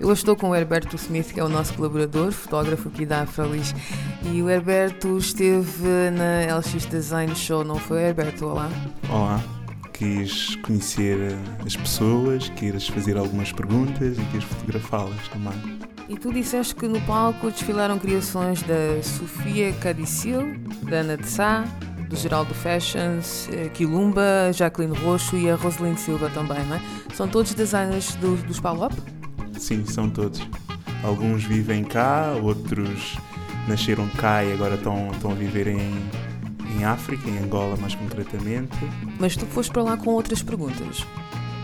Eu estou com o Herberto Smith, que é o nosso colaborador, fotógrafo aqui da Afrolis, e o Herberto esteve na LX Design Show, não foi, Herberto? Olá. Olá. Quis conhecer as pessoas, quis fazer algumas perguntas e quis fotografá-las também. E tu disseste que no palco desfilaram criações da Sofia Cadicil, da Ana de Sá, do Geraldo Fashions, Quilumba, Jacqueline Roxo e a Rosalind Silva também, não é? São todos designers do, dos Palop? Sim, são todos. Alguns vivem cá, outros nasceram cá e agora estão, estão a viver em, em África, em Angola mais concretamente. Mas tu foste para lá com outras perguntas.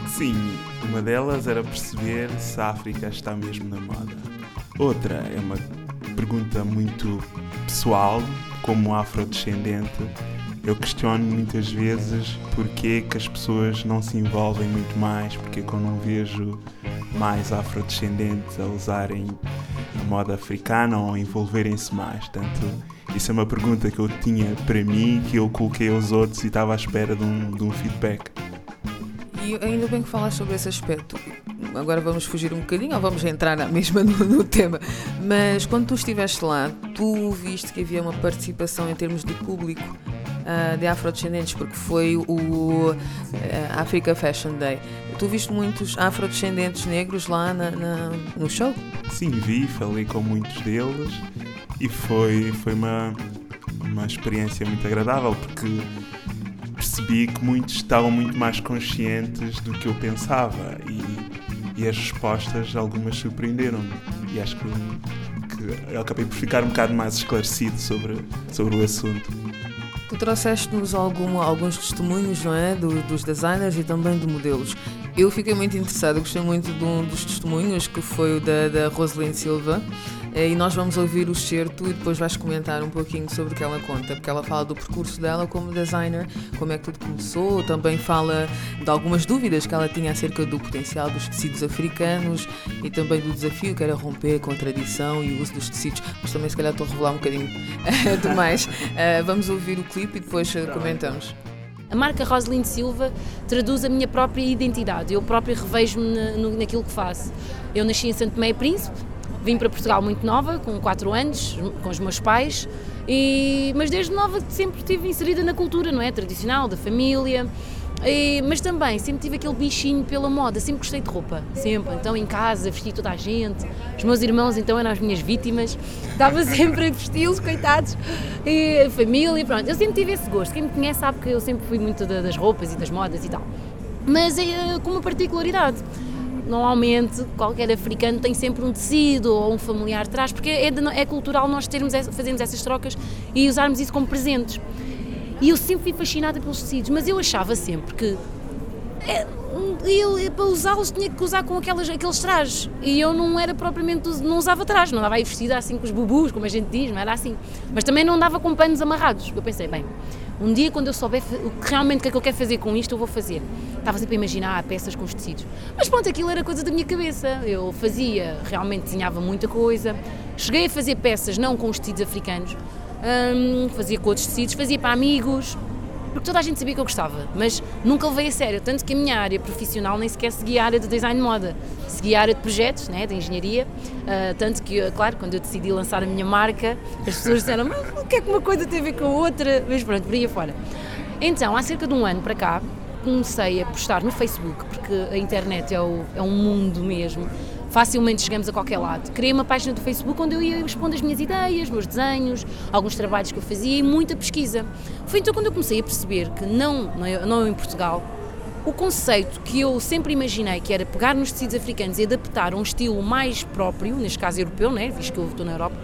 Sim, uma delas era perceber se a África está mesmo na moda. Outra é uma pergunta muito pessoal, como afrodescendente, eu questiono muitas vezes porque que as pessoas não se envolvem muito mais, porque que eu não vejo mais afrodescendentes a usarem a moda africana ou envolverem-se mais. Portanto, isso é uma pergunta que eu tinha para mim, que eu coloquei aos outros e estava à espera de um, de um feedback. E ainda bem que falas sobre esse aspecto. Agora vamos fugir um bocadinho ou vamos entrar na mesma no, no, tema. Mas quando tu estiveste lá, tu viste que havia uma participação em termos de público uh, de afrodescendentes, porque foi o uh, Africa Fashion Day. Tu viste muitos afrodescendentes negros lá na, na, no show? Sim, vi, falei com muitos deles e foi, foi uma, uma experiência muito agradável, porque percebi que muitos estavam muito mais conscientes do que eu pensava e, e as respostas, algumas surpreenderam-me. E acho que, que eu acabei por ficar um bocado mais esclarecido sobre, sobre o assunto. Tu trouxeste-nos alguns testemunhos, não é? Do, dos designers e também de modelos. Eu fiquei muito interessada, gostei muito de um dos testemunhos que foi o da, da Rosalind Silva. E nós vamos ouvir o certo e depois vais comentar um pouquinho sobre o que ela conta, porque ela fala do percurso dela como designer, como é que tudo começou, também fala de algumas dúvidas que ela tinha acerca do potencial dos tecidos africanos e também do desafio que era romper com a tradição e o uso dos tecidos, mas também se calhar estou a revelar um bocadinho demais. Vamos ouvir o clipe e depois comentamos. A marca Rosalind Silva traduz a minha própria identidade, eu própria revejo-me naquilo que faço. Eu nasci em Santo Tomé Príncipe, Vim para Portugal muito nova, com 4 anos, com os meus pais, e, mas desde nova sempre estive inserida na cultura, não é? Tradicional, da família. E, mas também sempre tive aquele bichinho pela moda, sempre gostei de roupa, sempre. Então em casa vesti toda a gente, os meus irmãos então eram as minhas vítimas, estava sempre a vesti-los, coitados, e a família, pronto. Eu sempre tive esse gosto, quem me conhece sabe que eu sempre fui muito das roupas e das modas e tal. Mas é, com uma particularidade normalmente qualquer africano tem sempre um tecido ou um familiar atrás, porque é, de, é cultural nós termos, fazermos essas trocas e usarmos isso como presentes. E eu sempre fui fascinada pelos tecidos, mas eu achava sempre que é, eu, para usá-los tinha que usar com aquelas, aqueles trajes e eu não era propriamente, não usava trajes, não andava aí vestida assim com os bubus, como a gente diz, não era assim, mas também não andava com panos amarrados. Eu pensei, bem, um dia quando eu souber o que realmente que é que eu quero fazer com isto, eu vou fazer. Estava sempre a imaginar peças com os tecidos. Mas pronto, aquilo era coisa da minha cabeça. Eu fazia, realmente desenhava muita coisa. Cheguei a fazer peças não com os tecidos africanos, hum, fazia com outros tecidos, fazia para amigos, porque toda a gente sabia que eu gostava, mas nunca levei a sério, tanto que a minha área profissional nem sequer seguia a área de design de moda, seguia a área de projetos, né, de engenharia, uh, tanto que, claro, quando eu decidi lançar a minha marca, as pessoas disseram, mas o que é que uma coisa tem a ver com a outra? Mas pronto, por aí afora. Então, há cerca de um ano para cá, comecei a postar no Facebook, porque a internet é, o, é um mundo mesmo, facilmente chegamos a qualquer lado. Criei uma página do Facebook onde eu ia expondo as minhas ideias, meus desenhos, alguns trabalhos que eu fazia e muita pesquisa. Foi então quando eu comecei a perceber que não, não em Portugal, o conceito que eu sempre imaginei, que era pegar nos tecidos africanos e adaptar a um estilo mais próprio, neste caso europeu, né? visto que eu estou na Europa,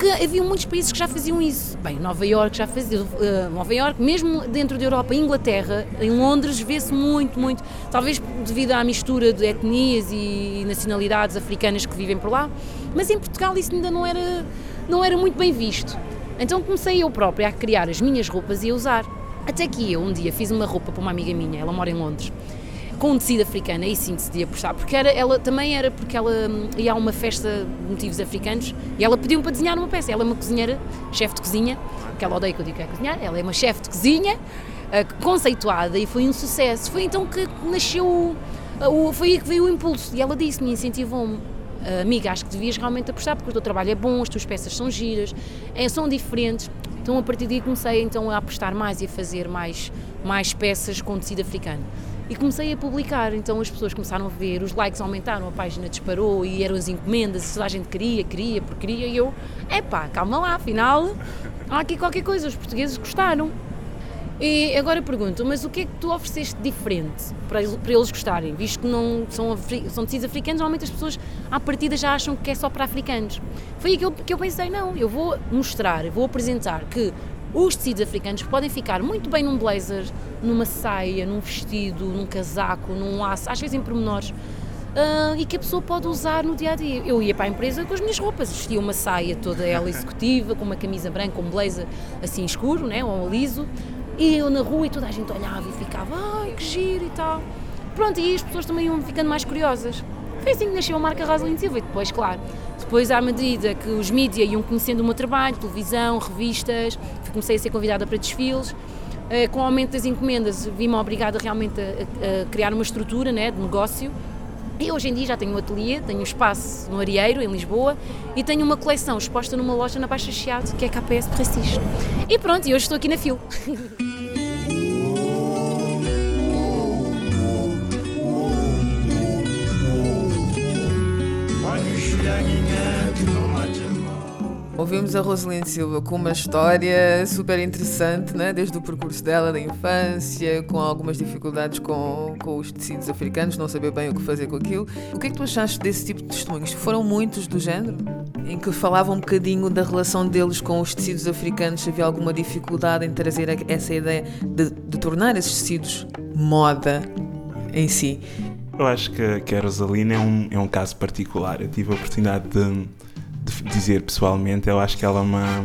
que havia muitos países que já faziam isso. Bem, Nova York já fazia, uh, Nova York, mesmo dentro da Europa, Inglaterra, em Londres vê-se muito, muito, talvez devido à mistura de etnias e nacionalidades africanas que vivem por lá, mas em Portugal isso ainda não era, não era muito bem visto. Então comecei eu própria a criar as minhas roupas e a usar. Até que eu um dia fiz uma roupa para uma amiga minha, ela mora em Londres, com tecido africano, aí sim decidia postar, porque era, ela também era porque ela hum, ia a uma festa de motivos africanos e ela pediu-me para desenhar uma peça. Ela é uma cozinheira, chefe de cozinha, que ela odeia que eu digo que é cozinhar, ela é uma chefe de cozinha, uh, conceituada e foi um sucesso. Foi então que nasceu, uh, foi aí que veio o impulso e ela disse-me, incentivou-me. Uh, amiga, acho que devias realmente apostar porque o teu trabalho é bom, as tuas peças são giras, é, são diferentes. Então a partir daí comecei então a apostar mais e a fazer mais, mais peças com tecido africano e comecei a publicar. Então as pessoas começaram a ver, os likes aumentaram, a página disparou e eram as encomendas, e a gente queria, queria, porque queria. E eu, epá, calma lá, afinal há aqui qualquer coisa, os portugueses gostaram. E agora pergunto, mas o que é que tu ofereceste diferente para, para eles gostarem? Visto que não são, são tecidos africanos, normalmente as pessoas à partida já acham que é só para africanos. Foi eu, que eu pensei, não, eu vou mostrar, vou apresentar que os tecidos africanos podem ficar muito bem num blazer, numa saia, num vestido, num casaco, num laço, às vezes em pormenores, uh, e que a pessoa pode usar no dia a dia. Eu ia para a empresa com as minhas roupas, vestia uma saia toda ela executiva, com uma camisa branca, um blazer assim escuro, né, ou liso, e eu na rua e toda a gente olhava e ficava, ai que giro e tal. Pronto, e as pessoas também iam ficando mais curiosas. Foi assim que nasceu a marca Rosalind Silva e depois, claro, depois à medida que os mídias iam conhecendo o meu trabalho, televisão, revistas, comecei a ser convidada para desfiles, eh, com o aumento das encomendas vi-me obrigada realmente a, a, criar uma estrutura né, de negócio e hoje em dia já tenho um ateliê, tenho um espaço no Arieiro, em Lisboa, e tenho uma coleção exposta numa loja na Baixa Chiado, que é KPS Prestige. E pronto, e hoje estou aqui na FIL. Ouvimos a Rosalind Silva com uma história super interessante, né? desde o percurso dela, da infância, com algumas dificuldades com, com os tecidos africanos, não saber bem o que fazer com aquilo. O que é que tu achaste desse tipo de testemunhos? Foram muitos do género? Em que falavam um bocadinho da relação deles com os tecidos africanos, havia alguma dificuldade em trazer essa ideia de, de tornar esses tecidos moda em si. Eu acho que, que a Rosalina é um, é um caso particular. Eu tive a oportunidade de dizer pessoalmente, eu acho que ela é uma,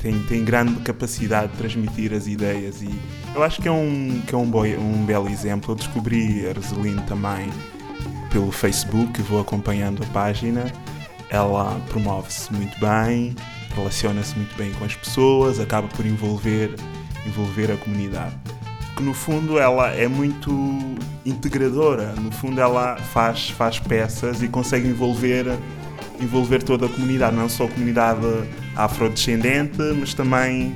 tem, tem grande capacidade de transmitir as ideias e eu acho que é um, que é um, boi, um belo exemplo. Eu descobri a Rosaline também pelo Facebook, vou acompanhando a página. Ela promove-se muito bem, relaciona-se muito bem com as pessoas, acaba por envolver, envolver a comunidade. Que no fundo ela é muito integradora, no fundo ela faz, faz peças e consegue envolver envolver toda a comunidade, não só a comunidade afrodescendente, mas também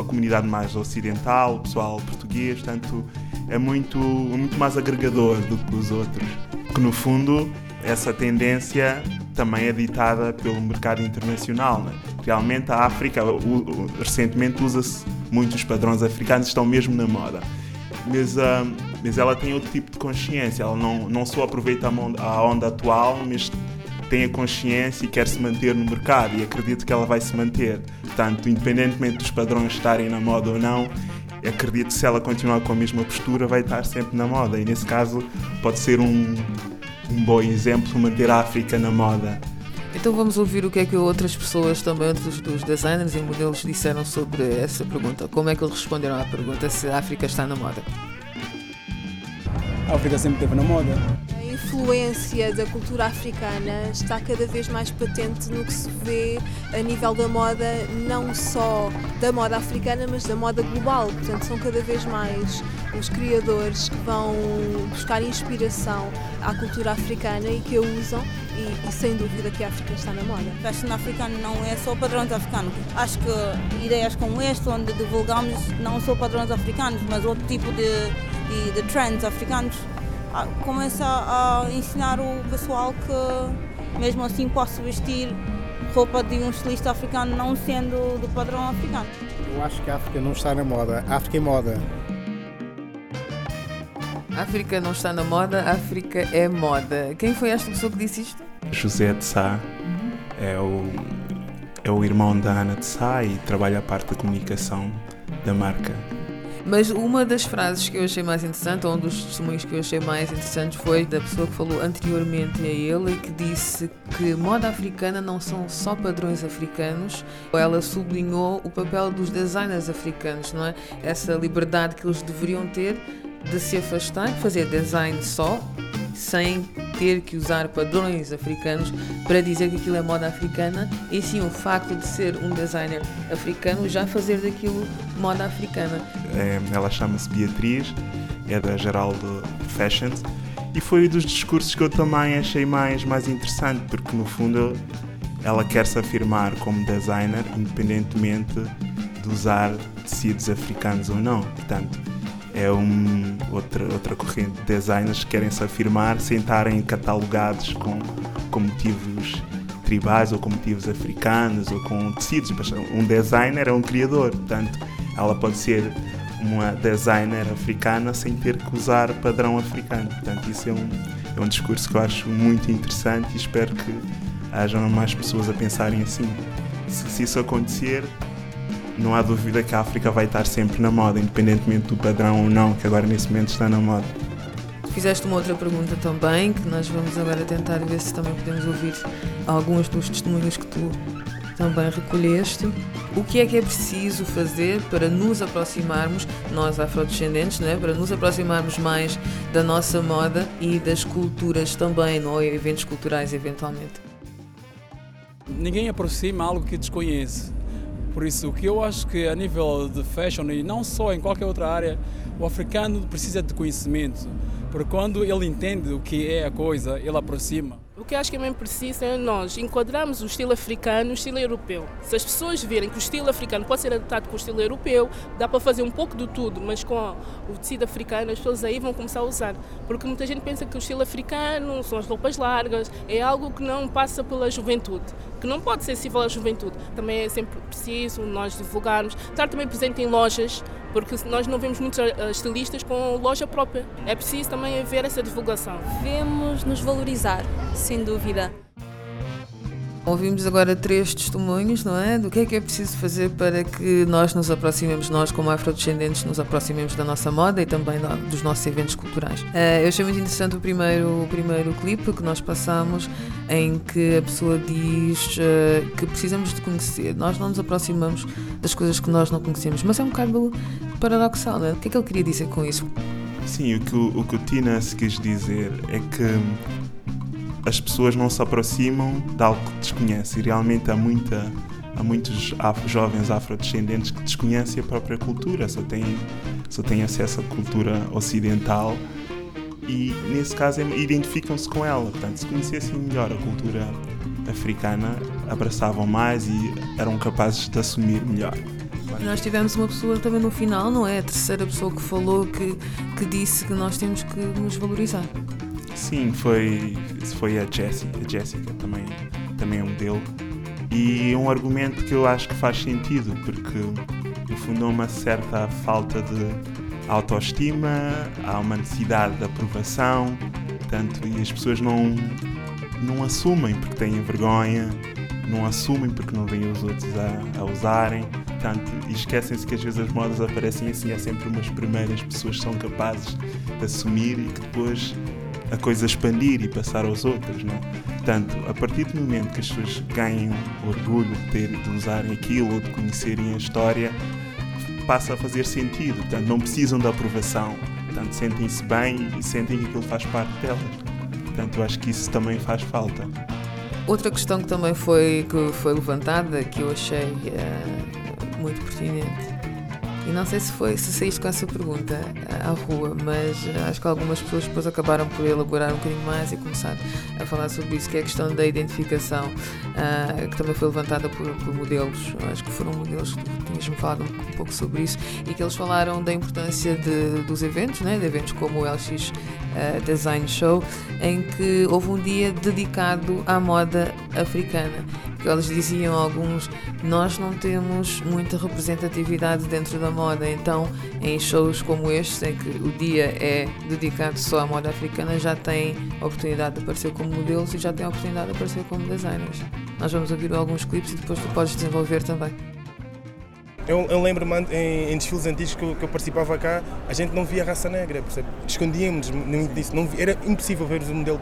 a comunidade mais ocidental, o pessoal português, portanto é muito, muito mais agregador do que os outros. Que no fundo essa tendência também é ditada pelo mercado internacional. Né? Realmente a África, o, o, recentemente usa-se muitos padrões africanos, estão mesmo na moda. Mas, uh, mas ela tem outro tipo de consciência, ela não, não só aproveita a onda, a onda atual, mas tem a consciência e quer se manter no mercado e acredito que ela vai se manter. Portanto, independentemente dos padrões estarem na moda ou não, acredito que se ela continuar com a mesma postura vai estar sempre na moda e nesse caso pode ser um, um bom exemplo manter a África na moda. Então vamos ouvir o que é que outras pessoas, também outros dos designers e modelos disseram sobre essa pergunta. Como é que eles responderam à pergunta se a África está na moda? A África sempre esteve na moda influência da cultura africana está cada vez mais patente no que se vê a nível da moda, não só da moda africana, mas da moda global. Portanto, são cada vez mais os criadores que vão buscar inspiração à cultura africana e que a usam e, e, sem dúvida que a África está na moda. O fashion africano não é só padrões africanos. Acho que ideias como esta, onde divulgamos não só padrões africanos, mas outro tipo de, de, de trends africanos, começa a ensinar o pessoal que mesmo assim posso vestir roupa de um estilista africano não sendo do padrão africano. Eu acho que a África não está na moda. A África é moda. A África não está na moda, a África é moda. Quem foi esta pessoa que disse isto? José de Sá é o, é o irmão da Ana de Sá e trabalha a parte da comunicação da marca. Mas uma das frases que eu achei mais interessante, ou um dos testemunhos que eu achei mais interessantes, foi da pessoa que falou anteriormente a ele e que disse que moda africana não são só padrões africanos. Ela sublinhou o papel dos designers africanos, não é? Essa liberdade que eles deveriam ter de se afastar, fazer design só, sem ter que usar padrões africanos para dizer que aquilo é moda africana, e sim o facto de ser um designer africano já fazer daquilo moda africana. É, ela chama-se Beatriz, é da Geraldo Fashions, e foi um dos discursos que eu também achei mais, mais interessante, porque no fundo ela quer se afirmar como designer, independentemente de usar tecidos africanos ou não. Portanto, é um, outra, outra corrente de designers que querem se afirmar sem estarem catalogados com, com motivos tribais ou com motivos africanos ou com tecidos. Um designer é um criador, portanto, ela pode ser uma designer africana sem ter que usar padrão africano. Portanto, isso é um, é um discurso que eu acho muito interessante e espero que hajam mais pessoas a pensarem assim. Se, se isso acontecer, não há dúvida que a África vai estar sempre na moda, independentemente do padrão ou não, que agora nesse momento está na moda. Fizeste uma outra pergunta também, que nós vamos agora tentar ver se também podemos ouvir alguns dos testemunhos que tu também recolheste. O que é que é preciso fazer para nos aproximarmos, nós afrodescendentes, né? para nos aproximarmos mais da nossa moda e das culturas também, não? é? eventos culturais eventualmente? Ninguém aproxima algo que desconhece. Por isso, o que eu acho que a nível de fashion e não só em qualquer outra área, o africano precisa de conhecimento. Porque quando ele entende o que é a coisa, ele aproxima. O que acho que é mesmo preciso é nós enquadrarmos o estilo africano no estilo europeu. Se as pessoas verem que o estilo africano pode ser adaptado com o estilo europeu, dá para fazer um pouco de tudo, mas com o tecido africano as pessoas aí vão começar a usar. Porque muita gente pensa que o estilo africano são as roupas largas, é algo que não passa pela juventude, que não pode ser acessível à juventude. Também é sempre preciso nós divulgarmos, estar também presente em lojas, porque nós não vemos muitos eh, estilistas com loja própria. É preciso também haver essa divulgação. Devemos nos valorizar, sem dúvida. Ouvimos agora três testemunhos, não é? Do que é que é preciso fazer para que nós nos aproximemos, nós como afrodescendentes, nos aproximemos da nossa moda e também dos nossos eventos culturais. Eh, eu achei muito interessante o primeiro, o primeiro clipe que nós passamos, em que a pessoa diz eh, que precisamos de conhecer. Nós não nos aproximamos das coisas que nós não conhecemos, mas é um bocado paradoxal, não é? O que é que ele queria dizer com isso? Sim, o que o, o, que o Tina se quis dizer é que as pessoas não se aproximam de algo que desconhecem. E realmente há, muita, há muitos afro, jovens afrodescendentes que desconhecem a própria cultura, só têm, só têm acesso à cultura ocidental e, nesse caso, identificam-se com ela. Portanto, se conhecessem melhor a cultura africana, abraçavam mais e eram capazes de assumir melhor. Nós tivemos uma pessoa também no final, não é? A terceira pessoa que falou, que, que disse que nós temos que nos valorizar. Sim, foi, foi a Jessica. A também, também é um modelo. E um argumento que eu acho que faz sentido, porque no fundo há uma certa falta de autoestima, há uma necessidade de aprovação, tanto e as pessoas não, não assumem porque têm vergonha, não assumem porque não veem os outros a, a usarem, tanto e esquecem-se que às vezes as modas aparecem assim, há sempre umas primeiras pessoas que são capazes de assumir e que depois a coisa expandir e passar aos outros, não é? Portanto, a partir do momento que as pessoas ganham orgulho de, ter, de usarem aquilo ou de conhecerem a história, passa a fazer sentido. Portanto, não precisam da aprovação. Portanto, sentem-se bem e sentem que aquilo faz parte delas. Portanto, eu acho que isso também faz falta. Outra questão que também foi, que foi levantada, que eu achei uh, muito pertinente, e não sei se foi se saíste com essa pergunta à rua, mas acho que algumas pessoas depois acabaram por elaborar um bocadinho mais e começar a falar sobre isso, que é a questão da identificação, uh, que também foi levantada por, por, modelos. Acho que foram modelos que tinhas-me falado um, um, pouco sobre isso e que eles falaram da importância de, dos eventos, né, de eventos como o LX uh, Design Show, em que houve um dia dedicado à moda africana que eles diziam alguns, nós não temos muita representatividade dentro da moda, então em shows como este, em que o dia é dedicado só à moda africana, já tem a oportunidade de aparecer como modelos e já tem a oportunidade de aparecer como designers. Nós vamos ouvir alguns clipes e depois tu podes desenvolver também. Eu, eu lembro-me em, em, desfiles antigos que eu, que eu, participava cá, a gente não via raça negra, escondíamos muito disso, não, era impossível ver o modelo,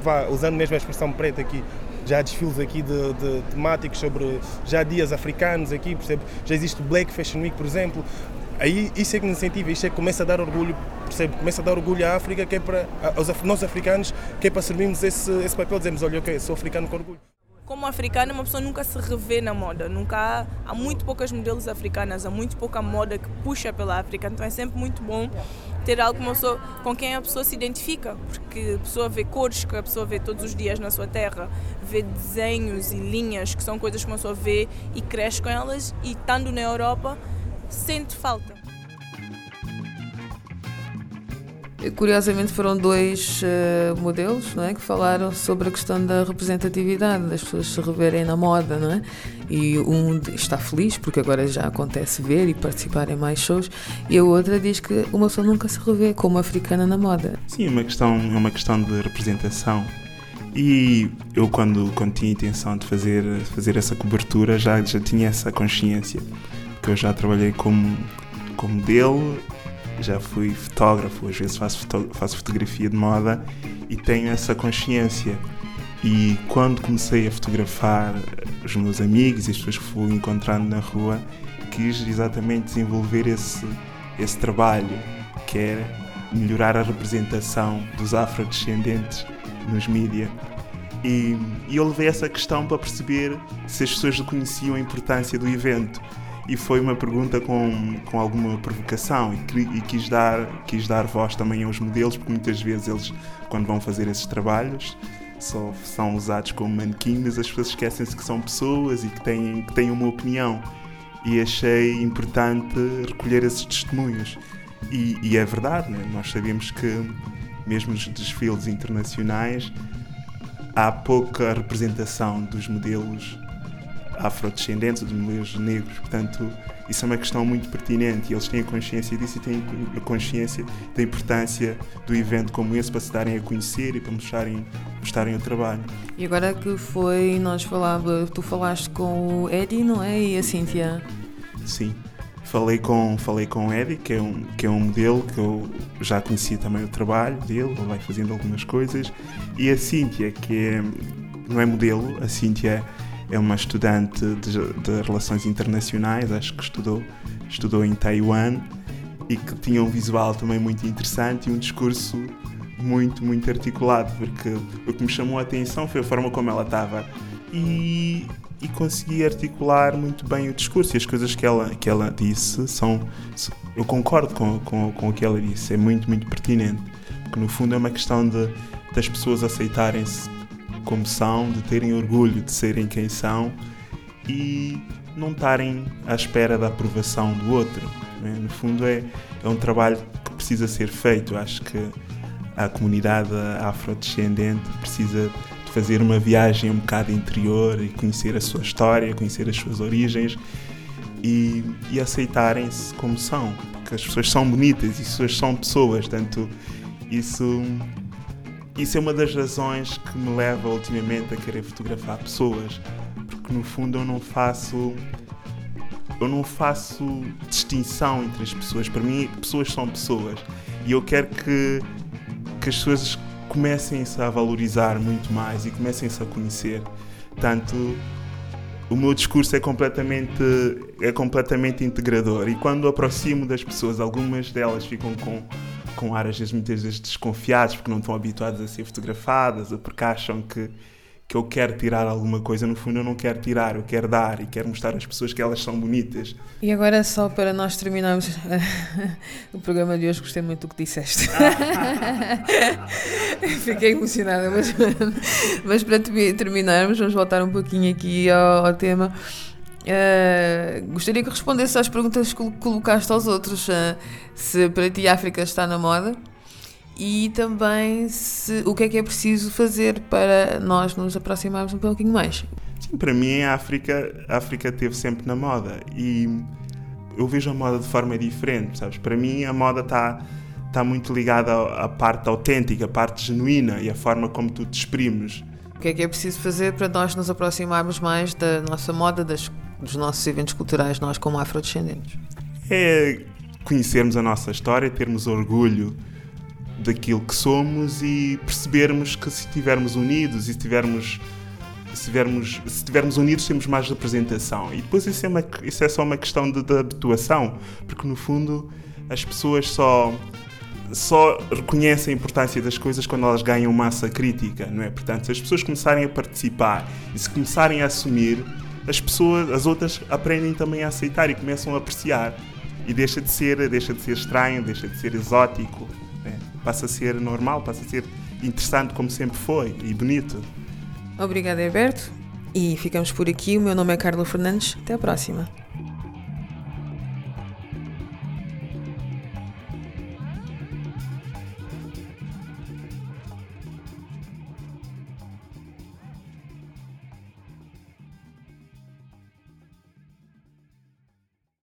vá, usando mesmo a expressão preta aqui, já há desfiles aqui de, de, temáticos sobre já dias africanos aqui, percebe? já existe Black Fashion Week, por exemplo. Aí isso é que nos incentiva, isso é que começa a dar orgulho, percebe? Começa a dar orgulho à África, que é para, aos nós africanos, que é para assumirmos esse, esse papel, dizemos, olha, ok, sou africano com orgulho como africana, uma pessoa nunca se revê na moda. Nunca há, há muito poucas modelos africanas, há muito pouca moda que puxa pela África. Então é sempre muito bom ter algo pessoa, com quem a pessoa se identifica, porque a pessoa vê cores que a pessoa vê todos os dias na sua terra, vê desenhos e linhas que são coisas que uma pessoa vê e cresce com elas e estando na Europa sente falta. Curiosamente foram dois uh, modelos não é, que falaram sobre a questão da representatividade, das pessoas se reverem na moda, não é? E um está feliz porque agora já acontece ver e participar em mais shows, e a outra diz que uma pessoa nunca se revê como africana na moda. Sim, é uma questão, é uma questão de representação. E eu quando, quando tinha intenção de fazer, fazer essa cobertura já, já tinha essa consciência, porque eu já trabalhei como, como modelo já fui fotógrafo, às vezes faço, foto faço fotografia de moda e tenho essa consciência. E quando comecei a fotografar os meus amigos e as pessoas que fui encontrando na rua, quis exatamente desenvolver esse, esse trabalho, que é melhorar a representação dos afrodescendentes nos mídias. E, e eu levei essa questão para perceber se as pessoas reconheciam a importância do evento e foi uma pergunta com, com alguma provocação e, e, quis, dar, quis dar voz também aos modelos, porque muitas vezes eles, quando vão fazer esses trabalhos, só são usados como manequins, as pessoas esquecem-se que são pessoas e que têm, que têm uma opinião. E achei importante recolher esses testemunhos. E, e é verdade, né? nós sabemos que, mesmo nos desfiles internacionais, há pouca representação dos modelos afrodescendentes, de mulheres negros. Portanto, isso é uma questão muito pertinente e eles têm a consciência disso e têm a consciência da importância do evento como esse para se darem a conhecer e para mostrarem, mostrarem o trabalho. E agora que foi, nós falava, tu falaste com o Eddie, não é? E a Cíntia? Sim. Falei com, falei com o Eddie, que é, um, que é um modelo que eu já conhecia também o trabalho dele, ele vai fazendo algumas coisas. E a Cíntia, que é, não é modelo, a Cíntia é uma estudante de, de, relações internacionais, acho que estudou, estudou em Taiwan e que tinha um visual também muito interessante e um discurso muito, muito articulado, porque o que me chamou a atenção foi a forma como ela estava e, e consegui articular muito bem o discurso e as coisas que ela, que ela disse são. Eu concordo com, com, com o que ela disse, é muito, muito pertinente, porque no fundo é uma questão de, das pessoas aceitarem-se como são, de terem orgulho de serem quem são e não estarem à espera da aprovação do outro. Né? No fundo, é, é um trabalho que precisa ser feito. Acho que a comunidade afrodescendente precisa de fazer uma viagem um bocado interior e conhecer a sua história, conhecer as suas origens e, e aceitarem-se como são. Porque as pessoas são bonitas e as pessoas são pessoas, tanto isso isso é uma das razões que me leva ultimamente a querer fotografar pessoas, porque no fundo eu não faço eu não faço distinção entre as pessoas. Para mim, pessoas são pessoas e eu quero que que as pessoas comecem-se a valorizar muito mais e comecem-se a conhecer. Tanto o meu discurso é completamente é completamente integrador e quando aproximo das pessoas, algumas delas ficam com com ar às vezes muitas vezes desconfiados porque não estão habituados a ser fotografadas ou porque acham que, que eu quero tirar alguma coisa. No fundo, eu não quero tirar, eu quero dar e quero mostrar às pessoas que elas são bonitas. E agora, só para nós terminarmos o programa de hoje, gostei muito do que disseste. Fiquei emocionada, mas, mas para terminarmos, vamos voltar um pouquinho aqui ao, ao tema. Uh, gostaria que respondesse às perguntas que colocaste aos outros. Uh, se para ti a África está na moda e também se, o que é que é preciso fazer para nós nos aproximarmos um pouquinho mais. Sim, para mim a África, a África teve sempre na moda e eu vejo a moda de forma diferente, sabes? Para mim a moda está tá muito ligada à parte autêntica, à parte genuína e à forma como tu te exprimes. O que é que é preciso fazer para nós nos aproximarmos mais da nossa moda, das, dos nossos eventos culturais, nós como afrodescendentes? É conhecermos a nossa história, termos orgulho daquilo que somos e percebermos que se estivermos unidos e se tivermos se estivermos, se estivermos unidos temos mais representação. E depois isso é, uma, isso é só uma questão de, de habituação, porque no fundo as pessoas só só reconhecem a importância das coisas quando elas ganham massa crítica, não é? Portanto, se as pessoas começarem a participar e se começarem a assumir, as pessoas, as outras aprendem também a aceitar e começam a apreciar e deixa de ser, deixa de ser estranho, deixa de ser exótico, né? passa a ser normal, passa a ser interessante como sempre foi e bonito. Obrigada, Herberto. E ficamos por aqui. O meu nome é Carla Fernandes. Até a próxima.